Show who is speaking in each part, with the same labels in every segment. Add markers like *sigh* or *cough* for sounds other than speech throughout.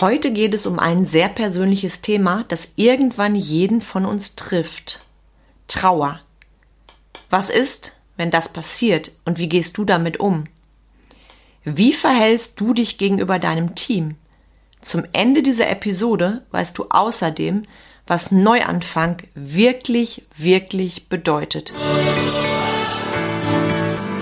Speaker 1: Heute geht es um ein sehr persönliches Thema, das irgendwann jeden von uns trifft. Trauer. Was ist, wenn das passiert und wie gehst du damit um? Wie verhältst du dich gegenüber deinem Team? Zum Ende dieser Episode weißt du außerdem, was Neuanfang wirklich, wirklich bedeutet.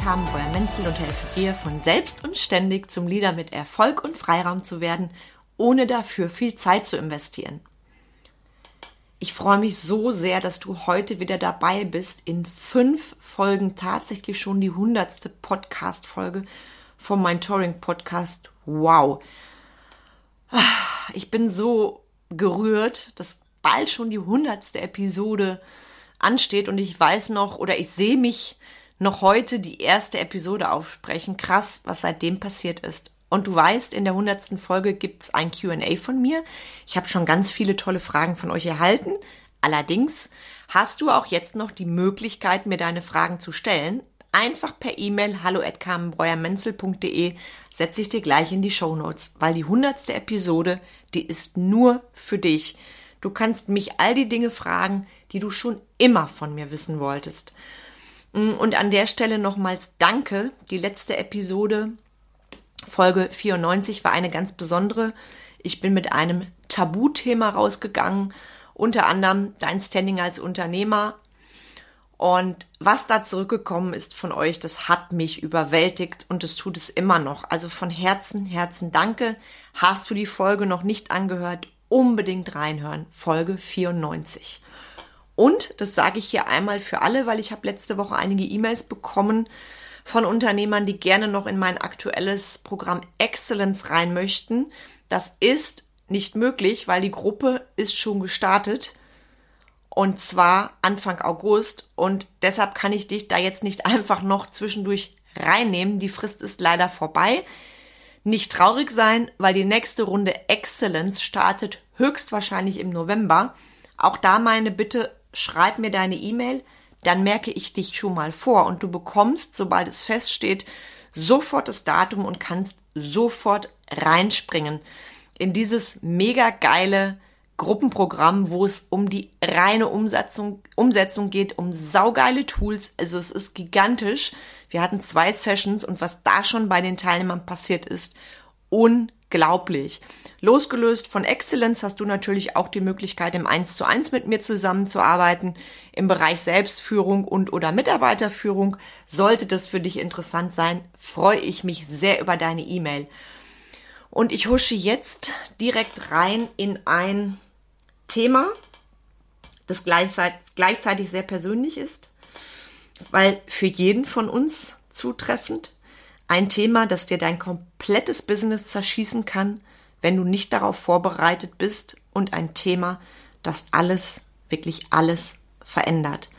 Speaker 1: Bin Carmen Breuer-Menzel und helfe dir, von selbst und ständig zum Leader mit Erfolg und Freiraum zu werden, ohne dafür viel Zeit zu investieren. Ich freue mich so sehr, dass du heute wieder dabei bist. In fünf Folgen tatsächlich schon die hundertste Podcast-Folge vom Mentoring Podcast. Wow. Ich bin so gerührt, dass bald schon die hundertste Episode ansteht und ich weiß noch oder ich sehe mich noch heute die erste Episode aufsprechen. Krass, was seitdem passiert ist. Und du weißt, in der hundertsten Folge gibt's ein QA von mir. Ich habe schon ganz viele tolle Fragen von euch erhalten. Allerdings hast du auch jetzt noch die Möglichkeit, mir deine Fragen zu stellen. Einfach per E-Mail hallo at carmenbreuermenzel.de setze ich dir gleich in die Show Notes, weil die hundertste Episode, die ist nur für dich. Du kannst mich all die Dinge fragen, die du schon immer von mir wissen wolltest. Mm, und an der Stelle nochmals Danke. Die letzte Episode, Folge 94, war eine ganz besondere. Ich bin mit einem Tabuthema rausgegangen, unter anderem dein Standing als Unternehmer. Und was da zurückgekommen ist von euch, das hat mich überwältigt und es tut es immer noch. Also von Herzen, Herzen danke. Hast du die Folge noch nicht angehört? Unbedingt reinhören. Folge 94. Und, das sage ich hier einmal für alle, weil ich habe letzte Woche einige E-Mails bekommen von Unternehmern, die gerne noch in mein aktuelles Programm Excellence rein möchten. Das ist nicht möglich, weil die Gruppe ist schon gestartet. Und zwar Anfang August. Und deshalb kann ich dich da jetzt nicht *laughs* einfach noch zwischendurch reinnehmen. Die Frist ist leider vorbei. Nicht traurig sein, weil die nächste Runde Excellence startet höchstwahrscheinlich im November. Auch da meine Bitte, schreib mir deine E-Mail, dann merke ich dich schon mal vor und du bekommst, sobald es feststeht, sofort das Datum und kannst sofort reinspringen in dieses mega geile Gruppenprogramm, wo es um die reine Umsetzung, Umsetzung geht, um saugeile Tools. Also es ist gigantisch. Wir hatten zwei Sessions und was da schon bei den Teilnehmern passiert ist, unglaublich. Losgelöst von Excellence hast du natürlich auch die Möglichkeit, im 1 zu 1 mit mir zusammenzuarbeiten im Bereich Selbstführung und oder Mitarbeiterführung. Sollte das für dich interessant sein, freue ich mich sehr über deine E-Mail. Und ich husche jetzt direkt rein in ein Thema, das gleichzeitig sehr persönlich ist, weil für jeden von uns zutreffend ein Thema, das dir dein komplettes Business zerschießen kann, wenn du nicht darauf vorbereitet bist und ein Thema, das alles, wirklich alles verändert.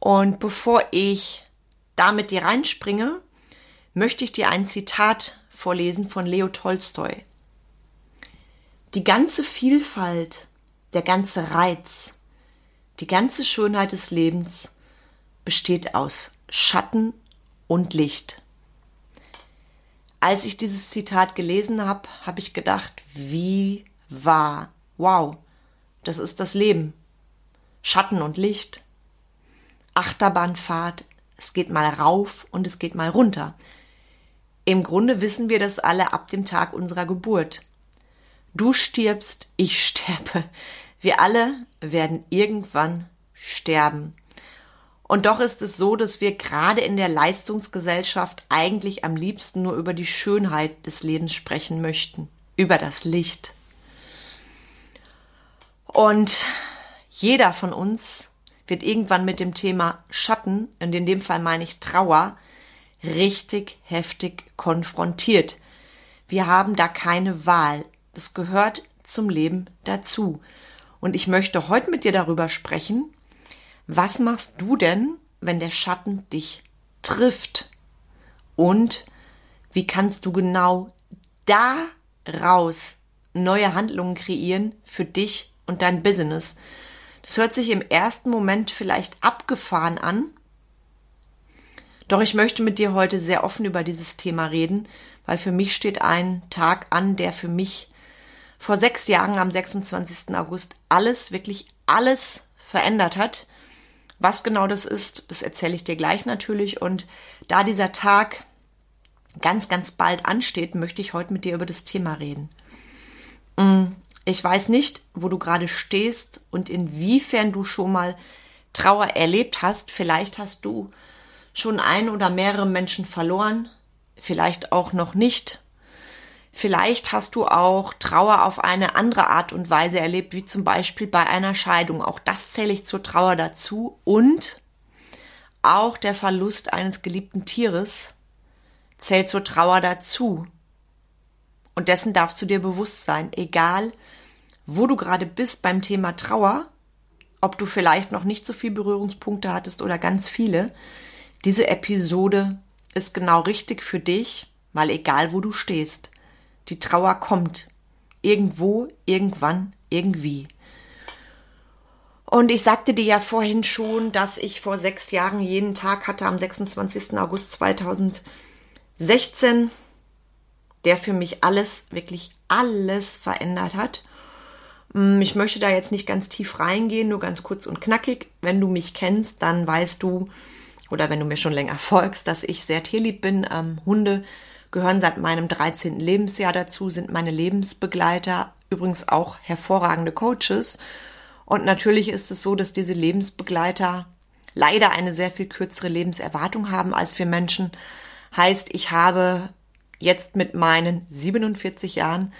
Speaker 1: Und bevor ich da mit dir reinspringe, möchte ich dir ein Zitat vorlesen von Leo Tolstoi. Die ganze Vielfalt, der ganze Reiz, die ganze Schönheit des Lebens besteht aus Schatten und Licht. Als ich dieses Zitat gelesen habe, habe ich gedacht, wie wahr. Wow, das ist das Leben. Schatten und Licht. Achterbahnfahrt. Es geht mal rauf und es geht mal runter. Im Grunde wissen wir das alle ab dem Tag unserer Geburt. Du stirbst, ich *laughs* sterbe. Wir alle werden irgendwann sterben. Und doch ist es so, dass wir gerade in der Leistungsgesellschaft eigentlich am liebsten nur über die Schönheit des Lebens sprechen möchten, über das Licht. Und jeder von uns wird irgendwann mit dem Thema Schatten, und in dem Fall meine ich Trauer, richtig heftig konfrontiert. Wir haben da keine Wahl. Es gehört zum Leben dazu. Und ich möchte heute mit dir darüber sprechen, was machst du denn, wenn der Schatten dich trifft? Und wie kannst du genau daraus neue Handlungen kreieren für dich und dein Business? Das hört sich im ersten Moment vielleicht abgefahren an, doch ich möchte mit dir heute sehr offen über dieses Thema reden, weil für mich steht ein Tag an, der für mich vor sechs Jahren am 26. August alles, wirklich alles verändert hat. Was genau das ist, das erzähle ich dir gleich natürlich. Und da dieser Tag ganz, ganz bald ansteht, möchte ich heute mit dir über das Thema reden. Mm, ich weiß nicht, wo du gerade stehst und inwiefern du schon mal Trauer erlebt hast. Vielleicht hast du schon ein oder mehrere Menschen verloren, vielleicht auch noch nicht. Vielleicht hast du auch Trauer auf eine andere Art und Weise erlebt, wie zum Beispiel bei einer Scheidung. Auch das zähle ich zur Trauer dazu. Und auch der Verlust eines geliebten Tieres zählt zur Trauer dazu. Und dessen darfst du dir bewusst sein, egal wo du gerade bist beim Thema Trauer, ob du vielleicht noch nicht so viele Berührungspunkte hattest oder ganz viele, diese Episode ist genau richtig für dich, weil egal wo du stehst, die Trauer kommt. Irgendwo, irgendwann, irgendwie. Und ich sagte dir ja vorhin schon, dass ich vor sechs Jahren jeden Tag hatte, am 26. August 2016, der für mich alles, wirklich alles verändert hat. Hm, ich möchte da jetzt nicht ganz tief reingehen, nur ganz kurz und knackig. Wenn du mich kennst, dann weißt du, oder wenn du mir schon länger folgst, dass ich sehr tierlieb bin. Ähm, Hunde gehören seit meinem 13. Lebensjahr dazu, sind meine Lebensbegleiter, übrigens auch hervorragende Coaches. Und natürlich ist es so, dass diese Lebensbegleiter leider eine sehr viel kürzere Lebenserwartung haben als wir Menschen. Heißt, ich habe jetzt mit meinen 47 Jahren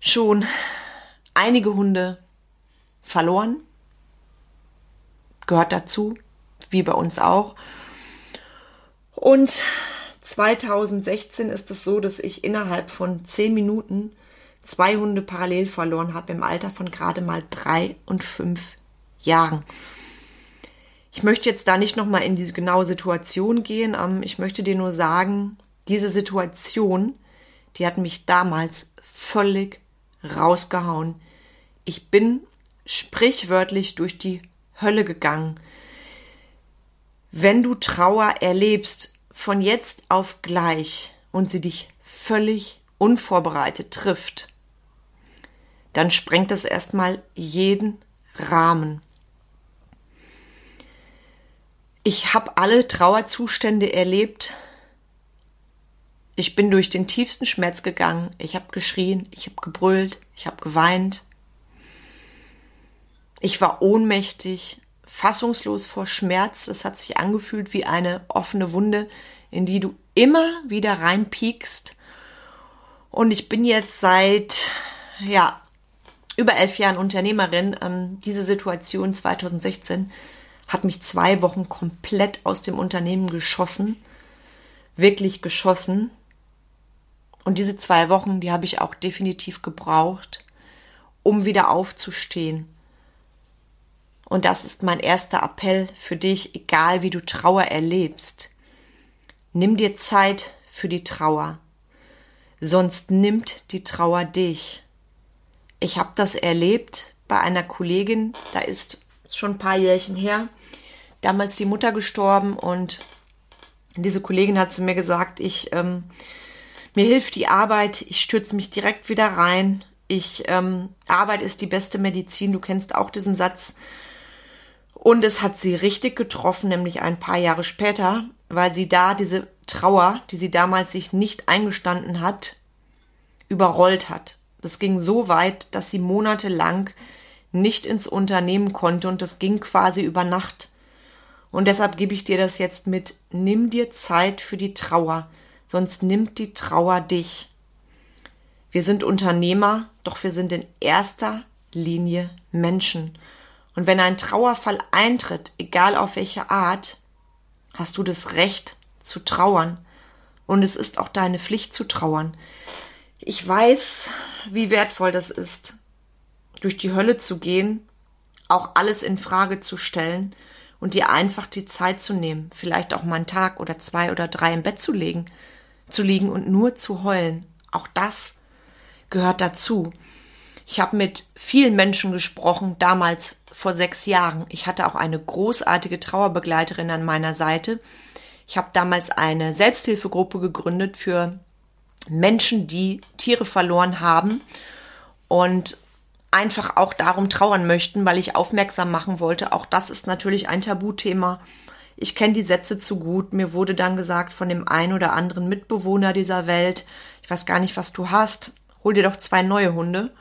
Speaker 1: schon einige Hunde verloren. Gehört dazu wie bei uns auch. Und 2016 ist es so, dass ich innerhalb von zehn Minuten zwei Hunde parallel verloren habe im Alter von gerade mal drei und fünf Jahren. Ich möchte jetzt da nicht nochmal in diese genaue Situation gehen. Ähm, ich möchte dir nur sagen, diese Situation, die hat mich damals völlig rausgehauen. Ich bin sprichwörtlich durch die Hölle gegangen wenn du Trauer erlebst von jetzt auf gleich und sie dich völlig unvorbereitet trifft, dann sprengt das erstmal jeden Rahmen. Ich habe alle Trauerzustände erlebt. Ich bin durch den tiefsten Schmerz gegangen. Ich habe geschrien, ich habe gebrüllt, ich habe geweint. Ich war ohnmächtig, fassungslos vor Schmerz. Es hat sich angefühlt wie eine offene Wunde, in die du immer wieder reinpiekst. Und ich bin jetzt seit, ja, über elf Jahren Unternehmerin. Ähm, diese Situation 2016 hat mich zwei Wochen komplett aus dem Unternehmen geschossen. Wirklich geschossen. Und diese zwei Wochen, die habe ich auch definitiv gebraucht, um wieder aufzustehen und das ist mein erster Appell für dich, egal wie du Trauer erlebst. Nimm dir Zeit für die Trauer, sonst nimmt die Trauer dich. Ich habe das erlebt bei einer Kollegin, da ist schon ein paar Jährchen her, damals die Mutter gestorben und diese Kollegin hat zu mir gesagt, ich ähm, mir hilft die Arbeit, ich stürze mich direkt wieder rein. Ich ähm, Arbeit ist die beste Medizin. Du kennst auch diesen Satz. Und es hat sie richtig getroffen, nämlich ein paar Jahre später, weil sie da diese Trauer, die sie damals sich nicht eingestanden hat, überrollt hat. Das ging so weit, dass sie monatelang nicht ins Unternehmen konnte und das ging quasi über Nacht. Und deshalb gebe ich dir das jetzt mit, nimm dir Zeit für die Trauer, sonst nimmt die Trauer dich. Wir sind Unternehmer, doch wir sind in erster Linie Menschen. Und wenn ein Trauerfall eintritt, egal auf welche Art, hast du das Recht zu trauern. Und es ist auch deine Pflicht zu trauern. Ich weiß, wie wertvoll das ist. durch die Hölle zu gehen, auch alles in Frage zu stellen und dir einfach die Zeit zu nehmen, vielleicht auch mal einen Tag oder zwei oder drei im Bett zu legen, zu liegen und nur zu heulen. Auch das gehört dazu. Ich habe mit vielen Menschen gesprochen, damals vor sechs Jahren. Ich hatte auch eine großartige Trauerbegleiterin an meiner Seite. Ich habe damals eine Selbsthilfegruppe gegründet für Menschen, die Tiere verloren haben und einfach auch darum trauern möchten, weil ich aufmerksam machen wollte. Auch das ist natürlich ein Tabuthema. Ich kenne die Sätze zu gut. Mir wurde dann gesagt von dem einen oder anderen Mitbewohner dieser Welt, ich weiß gar nicht, was du hast, hol dir doch zwei neue Hunde.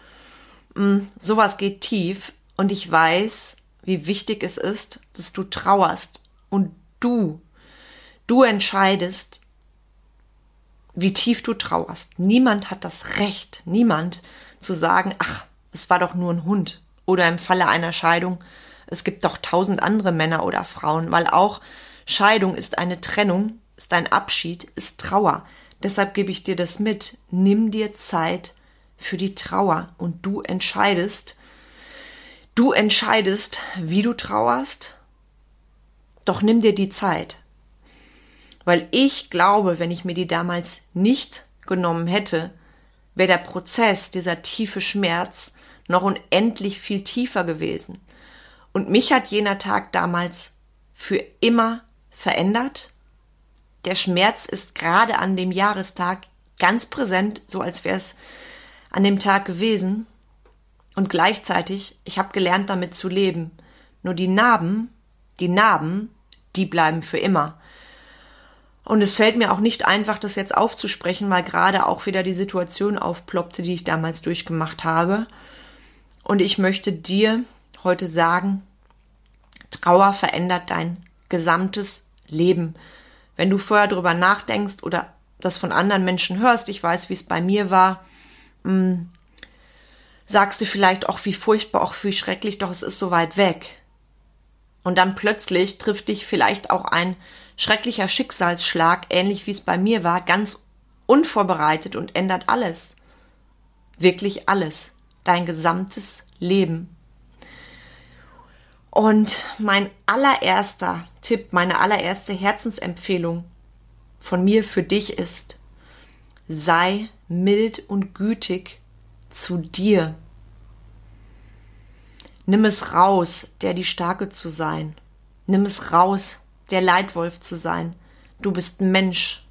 Speaker 1: Mm, sowas geht tief und ich weiß, wie wichtig es ist, dass du trauerst und du, du entscheidest, wie tief du trauerst. Niemand hat das Recht, niemand zu sagen, ach, es war doch nur ein Hund. Oder im Falle einer Scheidung, es gibt doch tausend andere Männer oder Frauen, weil auch Scheidung ist eine Trennung, ist ein Abschied, ist Trauer. Deshalb gebe ich dir das mit. Nimm dir Zeit für die Trauer und du entscheidest, du entscheidest, wie du trauerst. Doch nimm dir die Zeit. Weil ich glaube, wenn ich mir die damals nicht genommen hätte, wäre der Prozess, dieser tiefe Schmerz noch unendlich viel tiefer gewesen. Und mich hat jener Tag damals für immer verändert. Der Schmerz ist gerade an dem Jahrestag ganz präsent, so als wäre es an dem Tag gewesen. Und gleichzeitig, ich habe gelernt, damit zu leben. Nur die Narben, die Narben, die bleiben für immer. Und es fällt mir auch nicht einfach, das jetzt aufzusprechen, weil gerade auch wieder die Situation aufploppte, die ich damals durchgemacht habe. Und ich möchte dir heute sagen, Trauer verändert dein gesamtes Leben. Wenn du vorher drüber nachdenkst oder das von anderen Menschen hörst, ich weiß, wie es bei mir war, mh, hm, sagst du vielleicht auch, wie furchtbar, auch wie schrecklich, doch es ist so weit weg. Und dann plötzlich trifft dich vielleicht auch ein schrecklicher Schicksalsschlag, ähnlich wie es bei mir war, ganz unvorbereitet und ändert alles. Wirklich alles. Dein gesamtes Leben. Und mein allererster Tipp, meine allererste Herzensempfehlung von mir für dich ist, sei mild und gütig zu dir. Nimm es raus, der die Starke zu sein. Nimm es raus, der Leitwolf zu sein. Du bist Mensch.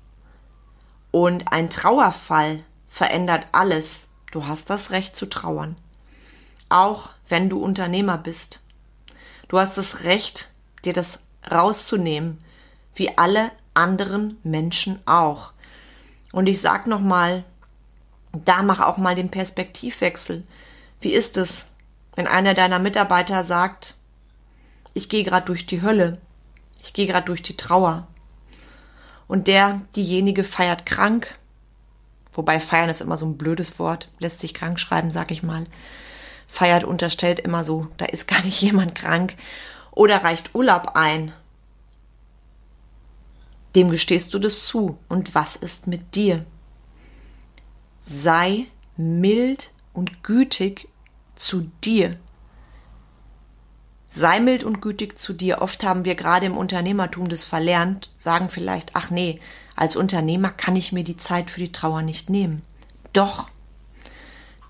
Speaker 1: Und ein Trauerfall verändert alles. Du hast das Recht zu trauern. Auch wenn du Unternehmer bist. Du hast das Recht, dir das rauszunehmen, wie alle anderen Menschen auch. Und ich sag nochmal, da mach auch mal den Perspektivwechsel. Wie ist es, wenn einer deiner Mitarbeiter sagt, ich gehe gerade durch die Hölle, ich gehe gerade durch die Trauer. Und der, diejenige feiert krank, wobei feiern ist immer so ein blödes Wort, lässt sich krank schreiben, sag ich mal. Feiert unterstellt immer so, da ist gar nicht *laughs* jemand krank. Oder reicht Urlaub ein. Dem gestehst du das zu. Und was ist mit dir? Sei mild und gütig zu dir. Sei mild und gütig zu dir. Oft haben wir gerade im Unternehmertum das verlernt, sagen vielleicht, ach nee, als Unternehmer kann ich mir die Zeit für die Trauer nicht nehmen. Doch,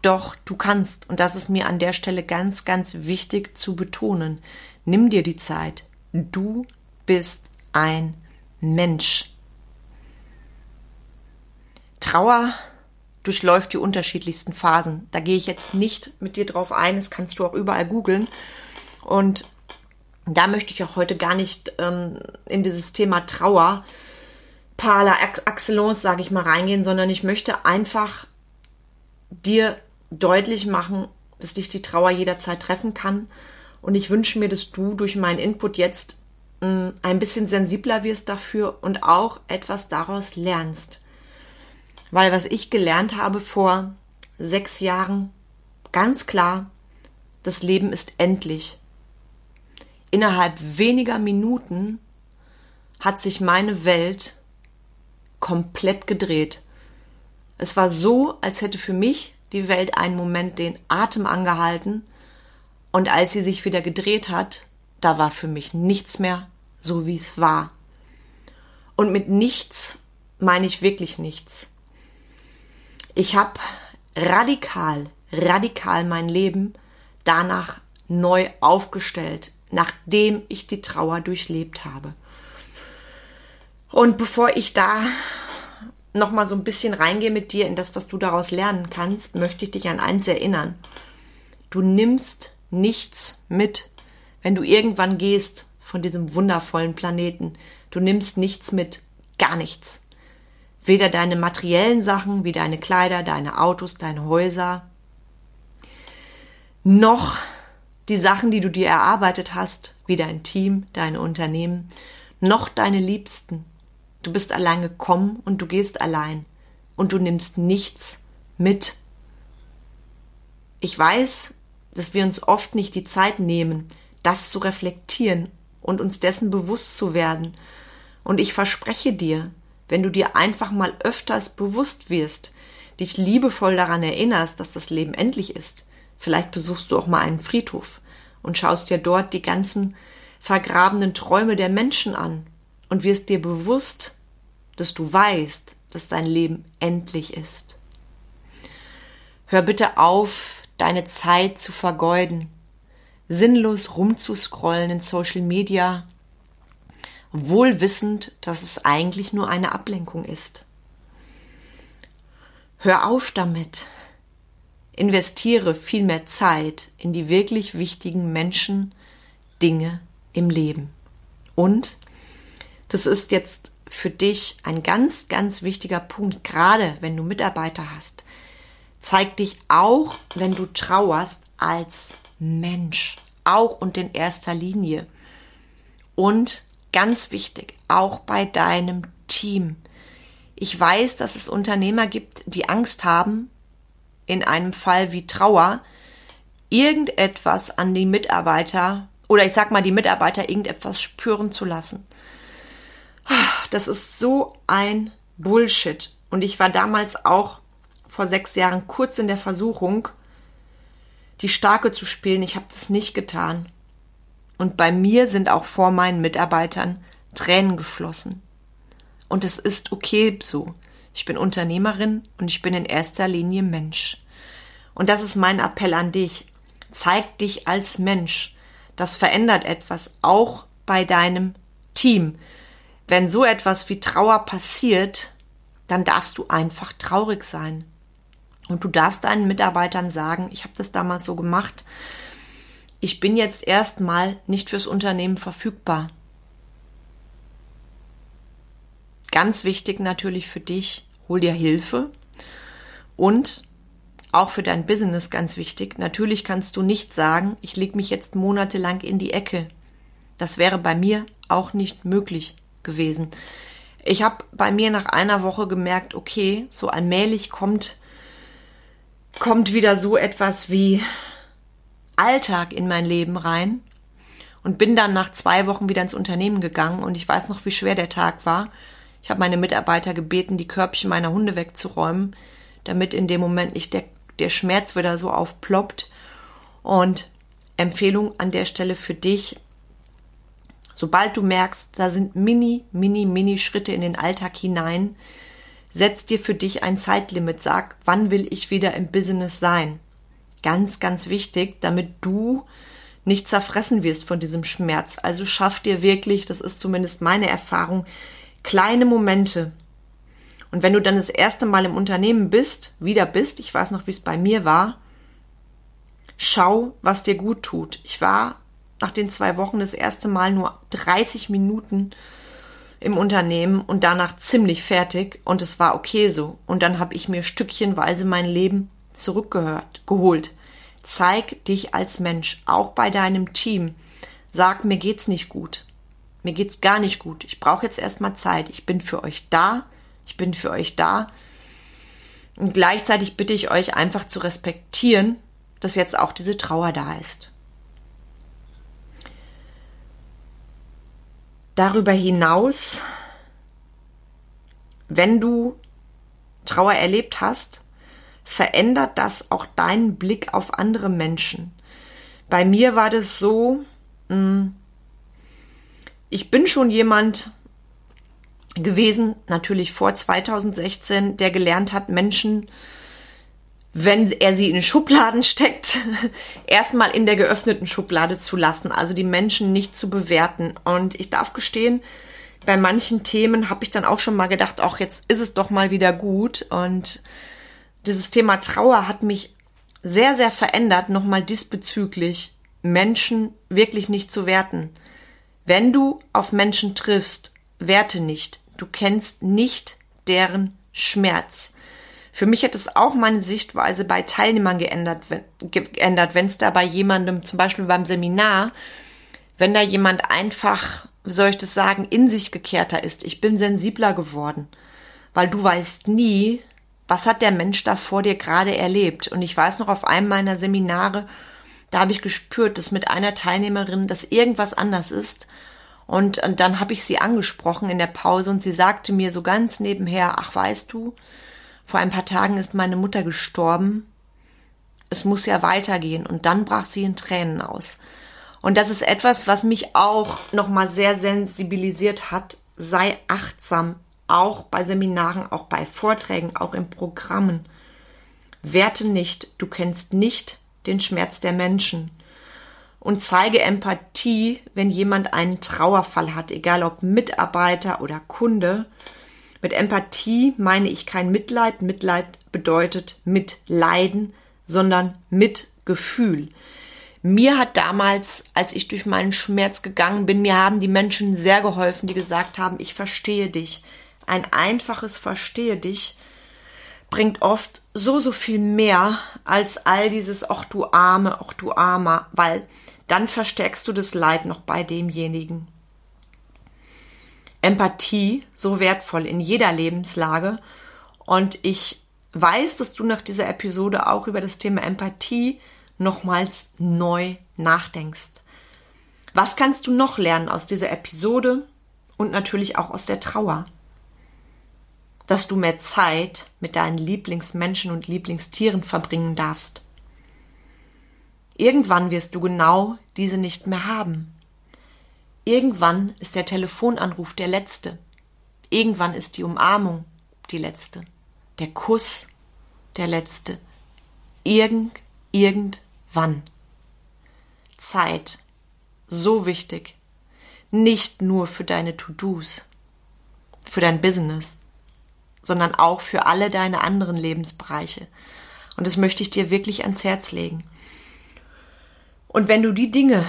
Speaker 1: doch, du kannst. Und das ist mir an der Stelle ganz, ganz wichtig zu betonen. Nimm dir die Zeit. Du bist ein Mensch. Trauer durchläuft die unterschiedlichsten Phasen. Da gehe ich jetzt nicht mit dir drauf ein, das kannst du auch überall googeln. Und da möchte ich auch heute gar nicht ähm, in dieses Thema Trauer par la excellence, sage ich mal, reingehen, sondern ich möchte einfach dir deutlich machen, dass dich die Trauer jederzeit treffen kann. Und ich wünsche mir, dass du durch meinen Input jetzt äh, ein bisschen sensibler wirst dafür und auch etwas daraus lernst. Weil was ich gelernt habe vor sechs Jahren, ganz klar, das Leben ist endlich innerhalb weniger Minuten hat sich meine Welt komplett gedreht. Es war so, als hätte für mich die Welt einen Moment den Atem angehalten Und als sie sich wieder gedreht hat, da war für mich nichts mehr so, wie es war. Und mit nichts meine ich wirklich nichts. Ich habe radikal, radikal mein Leben danach neu aufgestellt, nachdem ich die Trauer durchlebt habe. Und bevor ich da noch mal so ein bisschen reingehe mit dir in das, was du daraus lernen kannst, möchte ich dich an eins erinnern. Du nimmst nichts mit, wenn du irgendwann gehst von diesem wundervollen Planeten. Du nimmst nichts mit, gar nichts. Weder deine materiellen Sachen wie deine Kleider, deine Autos, deine Häuser, noch die Sachen, die du dir erarbeitet hast, wie dein Team, deine Unternehmen, noch deine Liebsten. Du bist allein gekommen und du gehst allein und du nimmst nichts mit. Ich weiß, dass wir uns oft nicht die Zeit nehmen, das zu reflektieren und uns dessen bewusst zu werden. Und ich verspreche dir, wenn du dir einfach mal öfters bewusst wirst, dich liebevoll daran erinnerst, dass das Leben endlich ist, vielleicht besuchst du auch mal einen Friedhof und schaust dir dort die ganzen vergrabenen Träume der Menschen an und wirst dir bewusst, dass du weißt, dass dein Leben endlich ist. Hör bitte auf, deine Zeit zu vergeuden, sinnlos rumzuscrollen in Social Media, wohl wissend, dass es eigentlich nur eine Ablenkung ist. Hör auf damit. Investiere viel mehr Zeit in die wirklich wichtigen Menschen, Dinge im Leben. Und das ist jetzt für dich ein ganz, ganz wichtiger Punkt, gerade wenn du Mitarbeiter hast. Zeig dich auch, wenn du trauerst, als Mensch, auch und in erster Linie. Und ganz wichtig, auch bei deinem Team. Ich weiß, dass es Unternehmer gibt, die Angst haben, in einem Fall wie Trauer, irgendetwas an die Mitarbeiter oder ich sag mal, die Mitarbeiter irgendetwas spüren zu lassen. Das ist so ein Bullshit. Und ich war damals auch vor sechs Jahren kurz in der Versuchung, die Starke zu spielen. Ich habe das nicht getan. Und bei mir sind auch vor meinen Mitarbeitern Tränen geflossen. Und es ist okay so. Ich bin Unternehmerin und ich bin in erster Linie Mensch. Und das ist mein Appell an dich. Zeig dich als Mensch. Das verändert etwas, auch bei deinem Team. Wenn so etwas wie Trauer passiert, dann darfst du einfach traurig sein. Und du darfst deinen Mitarbeitern sagen, ich habe das damals so gemacht, ich bin jetzt erstmal nicht fürs Unternehmen verfügbar. Ganz wichtig natürlich für dich, hol dir Hilfe und auch für dein Business ganz wichtig. Natürlich kannst du nicht sagen, ich leg mich jetzt monatelang in die Ecke. Das wäre bei mir auch nicht möglich gewesen. Ich habe bei mir nach einer Woche gemerkt, okay, so allmählich kommt kommt wieder so etwas wie Alltag in mein Leben rein und bin dann nach zwei Wochen wieder ins Unternehmen gegangen und ich weiß noch, wie schwer der Tag war. Ich habe meine Mitarbeiter gebeten, die Körbchen meiner Hunde wegzuräumen, damit in dem Moment nicht der, der Schmerz wieder so aufploppt. Und Empfehlung an der Stelle für dich, sobald du merkst, da sind mini, mini, mini Schritte in den Alltag hinein, setz dir für dich ein Zeitlimit, sag, wann will ich wieder im Business sein? Ganz, ganz wichtig, damit du nicht zerfressen wirst von diesem Schmerz. Also schaff dir wirklich, das ist zumindest meine Erfahrung, kleine Momente. Und wenn du dann das erste Mal im Unternehmen bist, wieder bist, ich weiß noch, wie es bei mir war, schau, was dir gut tut. Ich war nach den zwei Wochen das erste Mal nur 30 Minuten im Unternehmen und danach ziemlich fertig und es war okay so. Und dann habe ich mir stückchenweise mein Leben zurückgehört, geholt. Zeig dich als Mensch, auch bei deinem Team. Sag, mir geht's nicht gut. Mir geht's gar nicht gut. Ich brauche jetzt erstmal Zeit. Ich bin für euch da. Ich bin für euch da. Und gleichzeitig bitte ich euch einfach zu respektieren, dass jetzt auch diese Trauer da ist. Darüber hinaus, wenn du Trauer erlebt hast, verändert das auch deinen Blick auf andere Menschen. bei mir war das so, hm, ich bin schon jemand gewesen, natürlich vor 2016, der gelernt hat, Menschen, wenn er sie in Schubladen *laughs* steckt, erstmal in der geöffneten Schublade zu lassen, also die Menschen nicht zu bewerten. Und ich darf gestehen, bei manchen Themen habe ich dann auch schon mal gedacht, auch jetzt ist es doch mal wieder gut. Und dieses Thema Trauer hat mich sehr, sehr verändert, nochmal diesbezüglich Menschen wirklich nicht zu werten. Wenn du auf Menschen triffst, werte nicht. Du kennst nicht deren Schmerz. Für mich hat es auch meine Sichtweise bei Teilnehmern geändert, wenn, geändert, wenn es da bei jemandem, zum Beispiel beim Seminar, wenn da jemand einfach, wie soll ich das sagen, in sich gekehrter ist. Ich bin sensibler geworden, weil du weißt nie, was hat der Mensch da vor dir gerade erlebt? Und ich weiß noch auf einem meiner Seminare, da habe ich gespürt, dass mit einer Teilnehmerin das irgendwas anders ist. Und, und dann habe ich sie angesprochen in der Pause und sie sagte mir so ganz nebenher, ach weißt du, vor ein paar Tagen ist meine Mutter gestorben. Es muss ja weitergehen. Und dann brach sie in Tränen aus. Und das ist etwas, was mich auch nochmal sehr sensibilisiert hat. Sei achtsam auch bei Seminaren, auch bei Vorträgen, auch in Programmen. Werte nicht, du kennst nicht den Schmerz der Menschen. Und zeige Empathie, wenn jemand einen Trauerfall hat, egal ob Mitarbeiter oder Kunde. Mit Empathie meine ich kein Mitleid. Mitleid bedeutet Mitleiden, sondern Mitgefühl. Mir hat damals, als ich durch meinen Schmerz gegangen bin, mir haben die Menschen sehr geholfen, die gesagt haben, ich verstehe dich ein einfaches Verstehe dich bringt oft so, so viel mehr als all dieses, ach du Arme, ach du Armer, weil dann verstärkst du das Leid noch bei demjenigen. Empathie, so wertvoll in jeder Lebenslage. Und ich weiß, dass du nach dieser Episode auch über das Thema Empathie nochmals neu nachdenkst. Was kannst du noch lernen aus dieser Episode und natürlich auch aus der Trauer? Dass du mehr Zeit mit deinen Lieblingsmenschen und Lieblingstieren verbringen darfst. Irgendwann wirst du genau diese nicht mehr haben. Irgendwann ist der Telefonanruf der letzte. Irgendwann ist die Umarmung die letzte. Der Kuss der letzte. Irgend, irgendwann. Zeit. So wichtig. Nicht nur für deine To-Dos. Für dein Business sondern auch für alle deine anderen Lebensbereiche. Und das möchte ich dir wirklich ans Herz legen. Und wenn du die Dinge,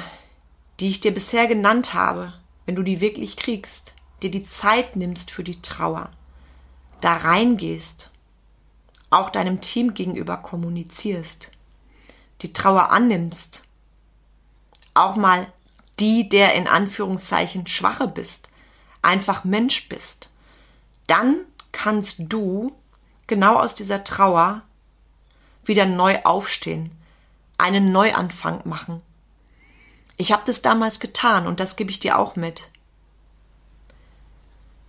Speaker 1: die ich dir bisher genannt habe, wenn du die wirklich kriegst, dir die Zeit nimmst für die Trauer, da reingehst, auch deinem Team gegenüber kommunizierst, die Trauer annimmst, auch mal die, der in Anführungszeichen Schwache bist, einfach Mensch bist, dann kannst du genau aus dieser Trauer wieder neu aufstehen, einen Neuanfang machen. Ich habe das damals getan und das gebe ich dir auch mit.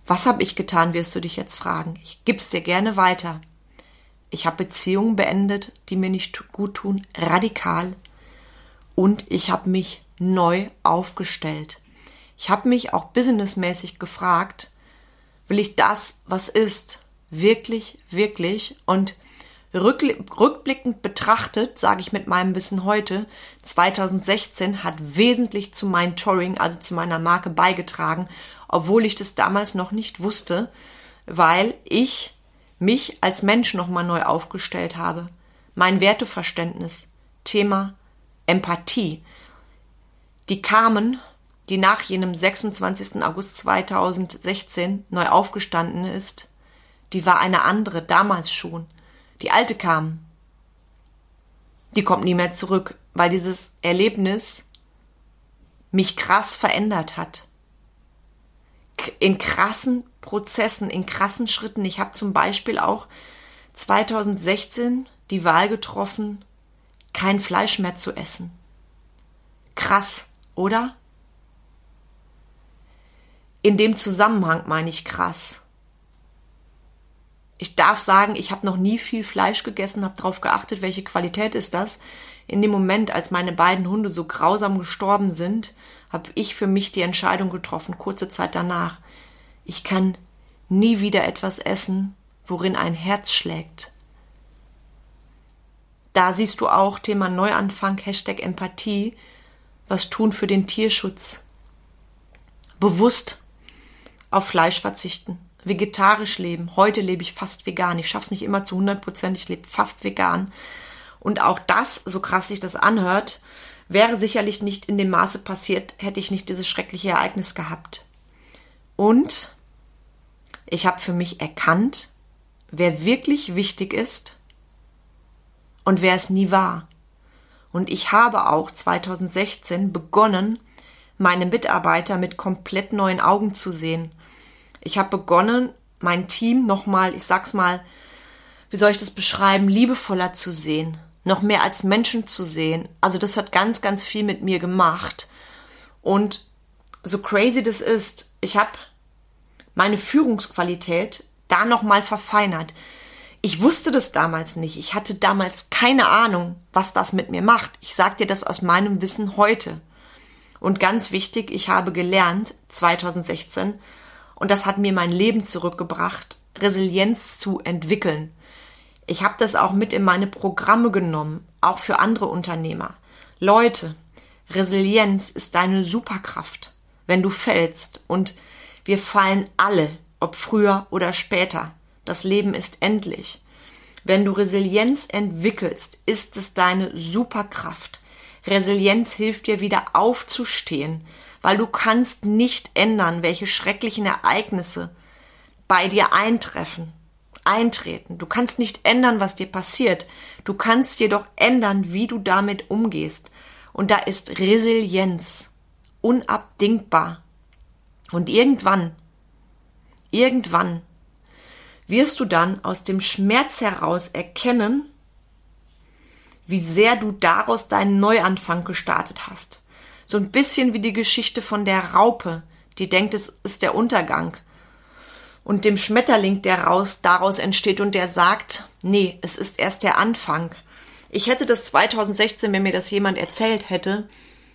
Speaker 1: Was habe ich getan, wirst du dich jetzt fragen. Ich gib's dir gerne weiter. Ich habe Beziehungen beendet, die mir nicht gut tun, radikal. Und ich habe mich neu aufgestellt. Ich habe mich auch businessmäßig gefragt, will ich das, was ist, wirklich, wirklich und rückblickend betrachtet, sage ich mit meinem Wissen heute, 2016 hat wesentlich zu meinem Touring, also zu meiner Marke beigetragen, obwohl ich das damals noch nicht wusste, weil ich mich als Mensch nochmal neu aufgestellt habe. Mein Werteverständnis, Thema Empathie. Die kamen die nach jenem 26. August 2016 neu aufgestanden ist, die war eine andere damals schon. Die alte kam. Die kommt nie mehr zurück, weil dieses Erlebnis mich krass verändert hat. In krassen Prozessen, in krassen Schritten. Ich habe zum Beispiel auch 2016 die Wahl getroffen, kein Fleisch mehr zu essen. Krass, oder? In dem Zusammenhang meine ich krass. Ich darf sagen, ich habe noch nie viel Fleisch gegessen, habe darauf geachtet, welche Qualität ist das. in dem Moment, als meine beiden Hunde so grausam gestorben sind, habe ich für mich die Entscheidung getroffen, kurze Zeit danach, ich kann nie wieder etwas essen, worin ein Herz schlägt. Da siehst du auch Thema Neuanfang, Hashtag Empathie, was tun für den Tierschutz. Bewusst auf Fleisch verzichten, vegetarisch leben. Heute lebe ich fast vegan. Ich schaffe es nicht immer zu 100 Prozent, ich lebe fast vegan. Und auch das, so krass sich das anhört, wäre sicherlich nicht in dem Maße passiert, hätte ich nicht dieses schreckliche Ereignis gehabt. Und ich habe für mich erkannt, wer wirklich wichtig ist und wer es nie war. Und ich habe auch 2016 begonnen, meine Mitarbeiter mit komplett neuen Augen zu sehen. Ich habe begonnen, mein Team nochmal, ich sag's mal, wie soll ich das beschreiben, liebevoller zu sehen, noch mehr als Menschen zu sehen. Also das hat ganz, ganz viel mit mir gemacht. Und so crazy das ist, ich habe meine Führungsqualität da nochmal verfeinert. Ich wusste das damals nicht. Ich hatte damals keine Ahnung, was das mit mir macht. Ich sage dir das aus meinem Wissen heute. Und ganz wichtig, ich habe gelernt 2016, und das hat mir mein Leben zurückgebracht, Resilienz zu entwickeln. Ich habe das auch mit in meine Programme genommen, auch für andere Unternehmer. Leute, Resilienz ist deine Superkraft, wenn du fällst. Und wir fallen alle, ob früher oder später. Das Leben ist endlich. Wenn du Resilienz entwickelst, ist es deine Superkraft. Resilienz hilft dir wieder aufzustehen, weil du kannst nicht ändern, welche schrecklichen Ereignisse bei dir eintreffen, eintreten. Du kannst nicht ändern, was dir passiert. Du kannst jedoch ändern, wie du damit umgehst. Und da ist Resilienz unabdingbar. Und irgendwann, irgendwann wirst du dann aus dem Schmerz heraus erkennen, wie sehr du daraus deinen Neuanfang gestartet hast. So ein bisschen wie die Geschichte von der Raupe, die denkt, es ist der Untergang. Und dem Schmetterling, der raus, daraus entsteht und der sagt, nee, es ist erst der Anfang. Ich hätte das 2016, wenn mir das jemand erzählt hätte,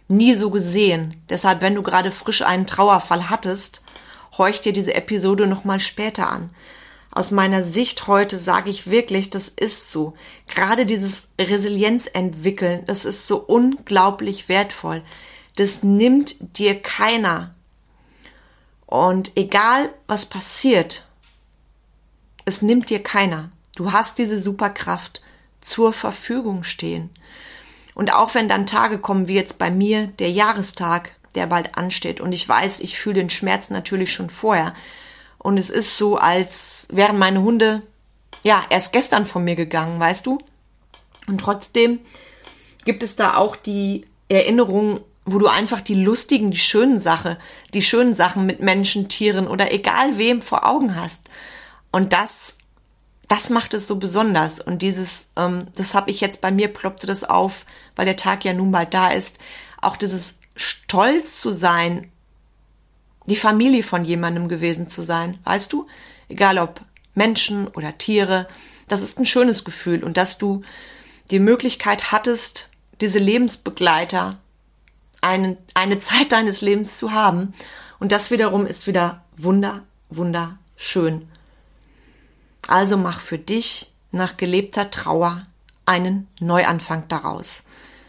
Speaker 1: nie so gesehen. Deshalb, wenn du gerade frisch einen Trauerfall hattest, horch dir diese Episode nochmal später an aus meiner Sicht heute sage ich wirklich, das ist so. Gerade dieses Resilienz entwickeln, das ist so unglaublich wertvoll. Das nimmt dir keiner. Und egal was passiert, es nimmt dir keiner. Du hast diese Superkraft zur Verfügung stehen. Und auch wenn dann Tage kommen, wie jetzt bei mir, der Jahrestag, der bald ansteht, und ich weiß, ich fühle den Schmerz natürlich schon vorher, und es ist so, als wären meine Hunde ja erst gestern von mir gegangen, weißt du? Und trotzdem gibt es da auch die Erinnerung, wo du einfach die lustigen, die schönen Sachen, die schönen Sachen mit Menschen, Tieren oder egal wem vor Augen hast. Und das, das macht es so besonders. Und dieses, ähm, das habe ich jetzt bei mir ploppte das auf, weil der Tag ja nun bald da ist. Auch dieses Stolz zu sein die Familie von jemandem gewesen zu sein, weißt du? Egal ob Menschen oder Tiere, das ist ein schönes Gefühl und dass du die Möglichkeit hattest, diese Lebensbegleiter einen, eine Zeit deines Lebens zu haben. Und das wiederum ist wieder wunder, wunderschön. Also mach für dich nach gelebter Trauer einen Neuanfang daraus.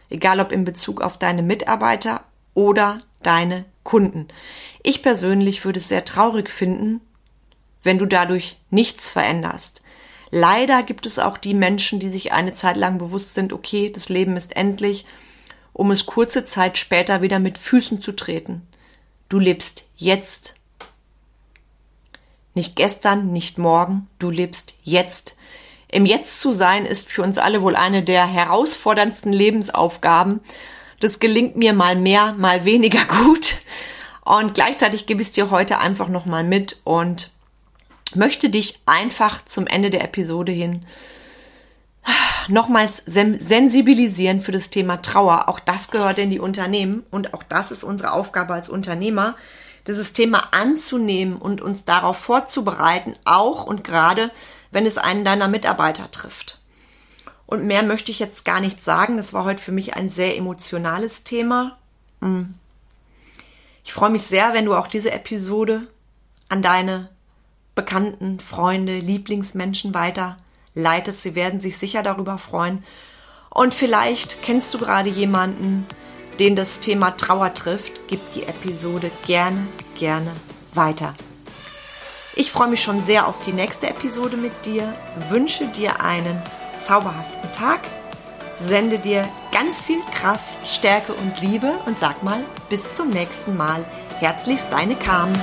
Speaker 1: Egal ob in Bezug auf deine Mitarbeiter oder deine Kunden. Ich persönlich würde es sehr traurig finden, wenn du dadurch nichts veränderst. Leider gibt es auch die Menschen, die sich eine Zeit lang bewusst sind, okay, das Leben ist endlich, um es kurze Zeit später wieder mit Füßen zu treten. Du lebst jetzt. Nicht gestern, nicht morgen, du lebst jetzt. Im Jetzt zu sein ist für uns alle wohl eine der herausforderndsten Lebensaufgaben, das gelingt mir mal mehr, mal weniger *laughs* gut. Und gleichzeitig gebe ich es dir heute einfach nochmal mit und möchte dich einfach zum Ende der Episode hin nochmals sensibilisieren für das Thema Trauer. Auch das gehört in die Unternehmen und auch das ist unsere Aufgabe als Unternehmer, dieses Thema anzunehmen und uns darauf vorzubereiten, auch und gerade wenn es einen deiner Mitarbeiter trifft. Und mehr möchte ich jetzt gar nicht sagen. Das war heute für mich ein sehr emotionales Thema. Hm. Ich freue mich sehr, wenn du auch diese Episode an deine Bekannten, Freunde, Lieblingsmenschen weiter leitest. Sie werden sich sicher darüber freuen. Und vielleicht kennst du gerade jemanden, den das Thema Trauer trifft. Gib die Episode gerne, gerne weiter. Ich freue mich schon sehr auf die nächste Episode mit dir, wünsche dir einen zauberhaften Tag, sende dir ganz viel Kraft, Stärke und Liebe und sag mal bis zum nächsten Mal. Herzlichst deine Carmen.